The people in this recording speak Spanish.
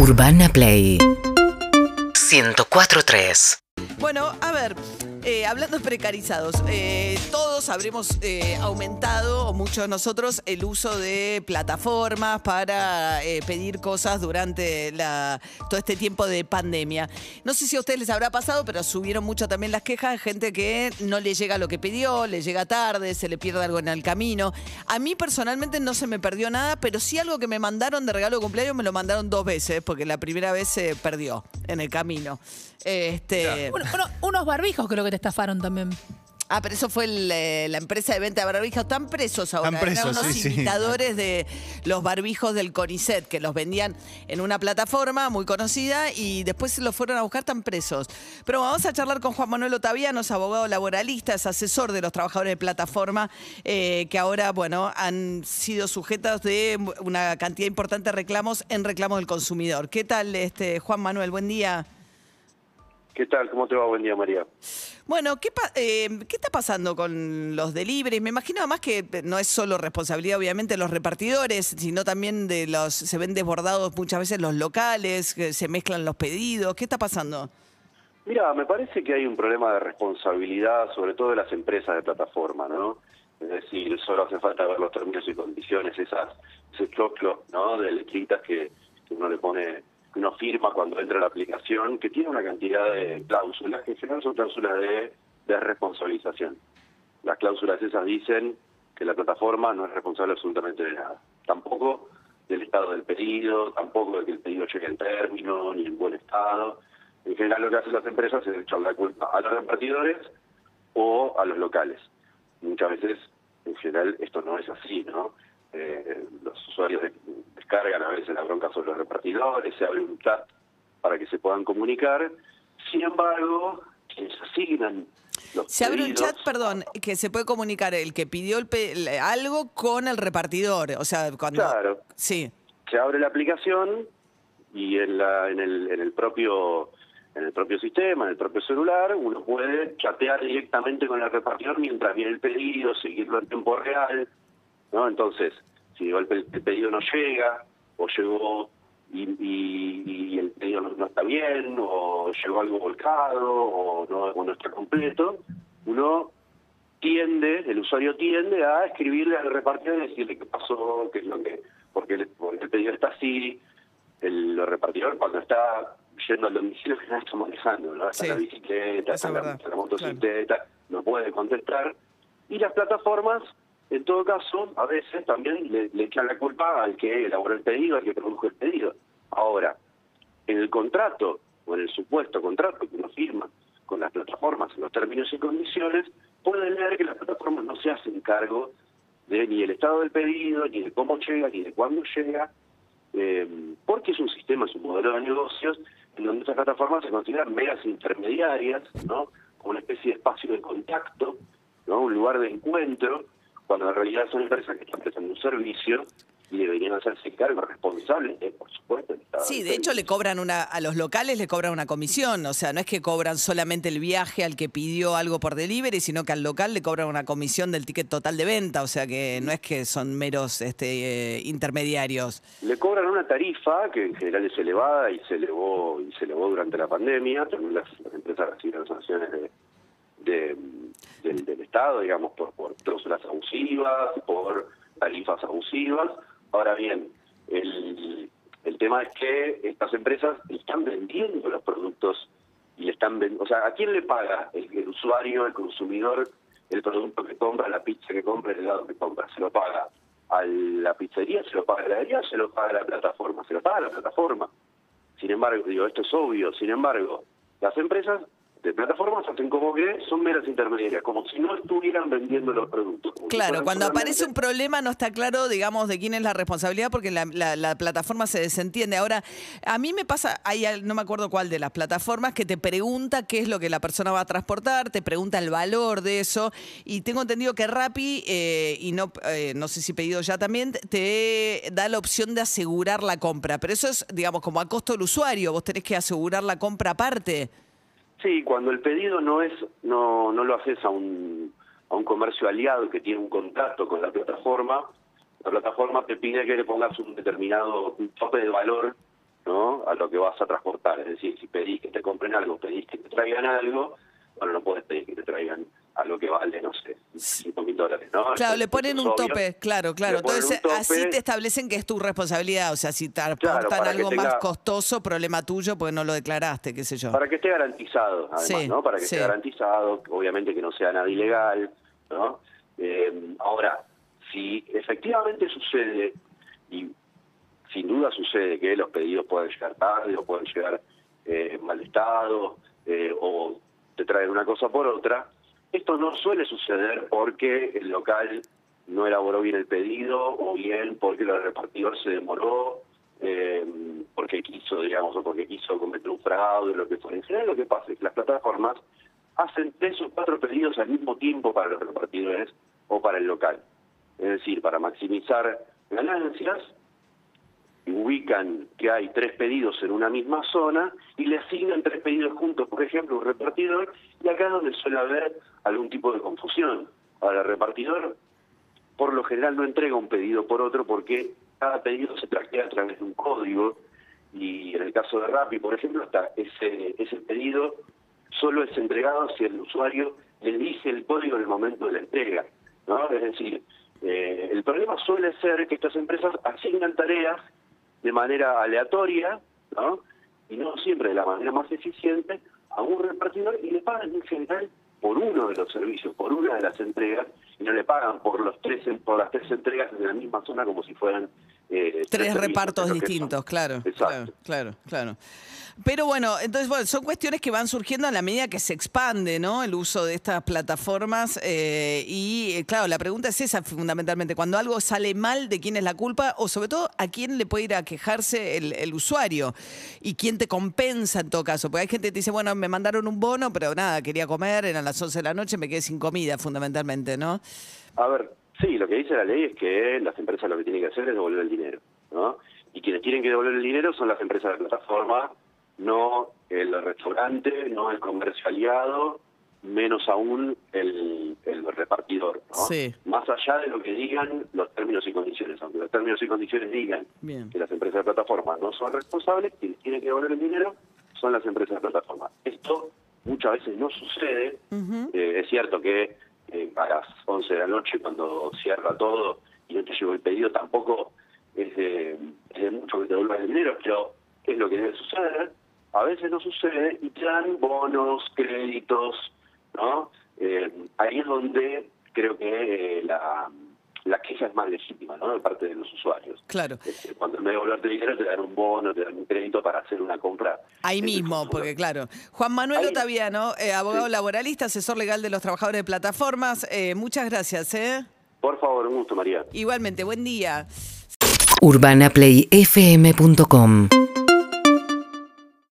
Urbana Play. 104.3 Bueno, a ver, eh, hablando de precarizados, eh, todos habremos eh, aumentado, o muchos de nosotros, el uso de plataformas para pedir cosas durante todo este tiempo de pandemia. No sé si a ustedes les habrá pasado, pero subieron mucho también las quejas de gente que no le llega lo que pidió, le llega tarde, se le pierde algo en el camino. A mí personalmente no se me perdió nada, pero sí algo que me mandaron de regalo de cumpleaños me lo mandaron dos veces, porque la primera vez se perdió en el camino. Este, Uno- uno- unos barbijos creo que te estafaron también. Ah, pero eso fue el, eh, la empresa de venta de barbijos. Están presos ahora. Están presos, Eran unos sí, sí. imitadores de los barbijos del CONICET, que los vendían en una plataforma muy conocida y después se los fueron a buscar, están presos. Pero vamos a charlar con Juan Manuel Otaviano, es abogado laboralista, es asesor de los trabajadores de plataforma, eh, que ahora, bueno, han sido sujetos de una cantidad importante de reclamos en reclamos del consumidor. ¿Qué tal, este Juan Manuel? Buen día. ¿Qué tal? ¿Cómo te va? Buen día, María. Bueno, ¿qué, pa- eh, ¿qué está pasando con los deliveries? Me imagino además que no es solo responsabilidad, obviamente, de los repartidores, sino también de los. Se ven desbordados muchas veces los locales, que se mezclan los pedidos. ¿Qué está pasando? Mira, me parece que hay un problema de responsabilidad, sobre todo de las empresas de plataforma, ¿no? Es decir, solo hace falta ver los términos y condiciones, esas, ese choclo, ¿no? De letritas que, que uno le pone, que uno firma cuando entra la aplicación, que tiene una cantidad de cláusulas, que en general son cláusulas de, de responsabilización. Las cláusulas esas dicen que la plataforma no es responsable absolutamente de nada. Tampoco del estado del pedido, tampoco de que el pedido llegue en término, ni en buen estado. En general lo que hacen las empresas es echar la culpa a los repartidores o a los locales. Muchas veces, en general, esto no es así, ¿no? Eh, los usuarios de- descargan a veces la bronca sobre los repartidores, se abre un chat para que se puedan comunicar. Sin embargo, quienes asignan los Se abre un chat, perdón, que se puede comunicar el que pidió el pe- algo con el repartidor. O sea, cuando. Claro. Sí. se abre la aplicación y en, la, en, el, en el propio en el propio sistema, en el propio celular, uno puede chatear directamente con el repartidor mientras viene el pedido, seguirlo en tiempo real, ¿no? Entonces, si de golpe el, pedido no llega, o llegó y, y- y el pedido no, no está bien, o llegó algo volcado, o no, o no está completo, uno tiende, el usuario tiende a escribirle al repartidor y decirle qué pasó, qué es lo que, porque el, porque el pedido está así, el repartidor cuando está yendo al domicilio que no está manejando, ¿no? Está Sí. la bicicleta, está la, la motocicleta, no puede contestar. Y las plataformas, en todo caso, a veces también le, le echan la culpa al que elaboró el pedido, al que produjo el pedido. Ahora, en el contrato o en el supuesto contrato que uno firma con las plataformas en los términos y condiciones, puede leer que las plataformas no se hacen cargo de ni el estado del pedido, ni de cómo llega, ni de cuándo llega, eh, porque es un sistema, es un modelo de negocios en donde estas plataformas se consideran meras intermediarias, ¿no? Como una especie de espacio de contacto, ¿no? Un lugar de encuentro, cuando en realidad son empresas que están prestando un servicio y deberían hacerse cargo responsables, de, por supuesto, Sí, de hecho le cobran una, a los locales le cobran una comisión, o sea, no es que cobran solamente el viaje al que pidió algo por delivery, sino que al local le cobran una comisión del ticket total de venta, o sea que no es que son meros este, eh, intermediarios. Le cobran una tarifa que en general es elevada y se elevó y se elevó durante la pandemia. También las, las empresas recibieron sanciones de, de- del, Estado, digamos, por, por cláusulas abusivas, por tarifas abusivas. Ahora bien, el, el tema es que estas empresas están vendiendo los productos y están vendiendo, o sea, ¿a quién le paga el, el usuario, el consumidor, el producto que compra, la pizza que compra, el helado que compra? ¿Se lo paga a la pizzería, se lo paga a la heladería, se lo paga a la plataforma? Se lo paga a la plataforma. Sin embargo, digo, esto es obvio, sin embargo, las empresas de plataformas hacen como que son meras intermediarias, como si no estuvieran vendiendo los productos. Claro, cuando aparece un problema no está claro, digamos, de quién es la responsabilidad porque la, la- la plataforma se desentiende. Ahora, a mí me pasa, hay, no me acuerdo cuál de las plataformas, que te pregunta qué es lo que la persona va a transportar, te pregunta el valor de eso y tengo entendido que Rappi, eh, y no, eh, no sé si pedido ya también, te da la opción de asegurar la compra, pero eso es, digamos, como a costo del usuario, vos tenés que asegurar la compra aparte. Sí, cuando el pedido no es, no, no lo haces a un, a un comercio aliado que tiene un contrato con la plataforma, la plataforma te pide que le pongas un determinado tope de valor ¿no? a lo que vas a transportar. Es decir, si pedís que te compren algo, pedís que te traigan algo, bueno, no puedes pedir que te traigan algo que vale, no sé, 5 mil dólares, ¿no? Claro, le ponen un obvio. tope, claro, claro. Entonces, tope. así te establecen que es tu responsabilidad. O sea, si te aportan algo más costoso, problema tuyo, porque no lo declaraste, qué sé yo. Para que esté garantizado, además, Sí, ¿no? Para que sí. esté garantizado, obviamente que no sea nada ilegal, ¿no? Eh, ahora, si efectivamente sucede, y sin duda sucede que los pedidos pueden llegar tarde o pueden llegar eh, en mal estado, eh, o te traen una cosa por otra, esto no suele suceder porque el local no elaboró bien el pedido o bien porque el repartidor se demoró, eh, porque quiso, digamos, o porque quiso cometer un fraude, lo que fuera. En general lo que pasa es que las plataformas hacen tres o cuatro pedidos al mismo tiempo para los repartidores o para el local. Es decir, para maximizar ganancias, ubican que hay tres pedidos en una misma zona y le asignan tres pedidos juntos, por ejemplo, un repartidor, y acá es donde suele haber algún tipo de confusión. Ahora, el repartidor por lo general no entrega un pedido por otro porque cada pedido se traquea a través de un código y en el caso de Rappi, por ejemplo, hasta ese, ese pedido solo es entregado si el usuario le dice el código en el momento de la entrega. ¿no? Es decir, eh, el problema suele ser que estas empresas asignan tareas de manera aleatoria, ¿no? y no siempre de la manera más eficiente, a un repartidor y le pagan en general por uno de los servicios, por una de las entregas, y no le pagan por los tres por las tres entregas en la misma zona como si fueran eh, Tres repartos distintos, claro, claro, Exacto. claro, claro. Pero bueno, entonces bueno, son cuestiones que van surgiendo a la medida que se expande, ¿no? El uso de estas plataformas eh, y eh, claro, la pregunta es esa fundamentalmente, cuando algo sale mal, ¿de quién es la culpa? O sobre todo, ¿a quién le puede ir a quejarse el, el usuario? ¿Y quién te compensa en todo caso? Porque hay gente que te dice, bueno, me mandaron un bono, pero nada, quería comer, eran las 11 de la noche, me quedé sin comida fundamentalmente, ¿no? A ver, sí, lo que dice la ley es que las empresas lo que tienen que hacer es devolver el dinero, ¿no? Y quienes tienen que devolver el dinero son las empresas de plataforma, no el restaurante, no el comercio aliado, menos aún el, el repartidor, ¿no? Sí. Más allá de lo que digan los términos y condiciones, aunque los términos y condiciones digan Bien. que las empresas de plataforma no son responsables, quienes tienen que devolver el dinero son las empresas de plataforma. Esto muchas veces no sucede. Eh, es cierto que eh, a las 11 de la noche, cuando cierra todo y no te llegó el pedido, tampoco es de, mucho que te devuelvan el dinero, pero es lo que debe suceder. A veces no sucede y te dan bonos, créditos, ¿no? Eh, ahí es donde creo que eh, la, la queja es más legítima, ¿no? De parte de los usuarios. Claro. Este, Cuando en vez de devolverte dinero te dan un bono, te dan un crédito para hacer una compra. Ahí mismo, porque claro. Juan Manuel Ahí- Otaviano, eh, abogado Sí. laboralista, asesor legal de los trabajadores de plataformas. eh, muchas gracias, ¿eh? Por favor, un gusto, María. Igualmente, buen día. urbanaplayfm.com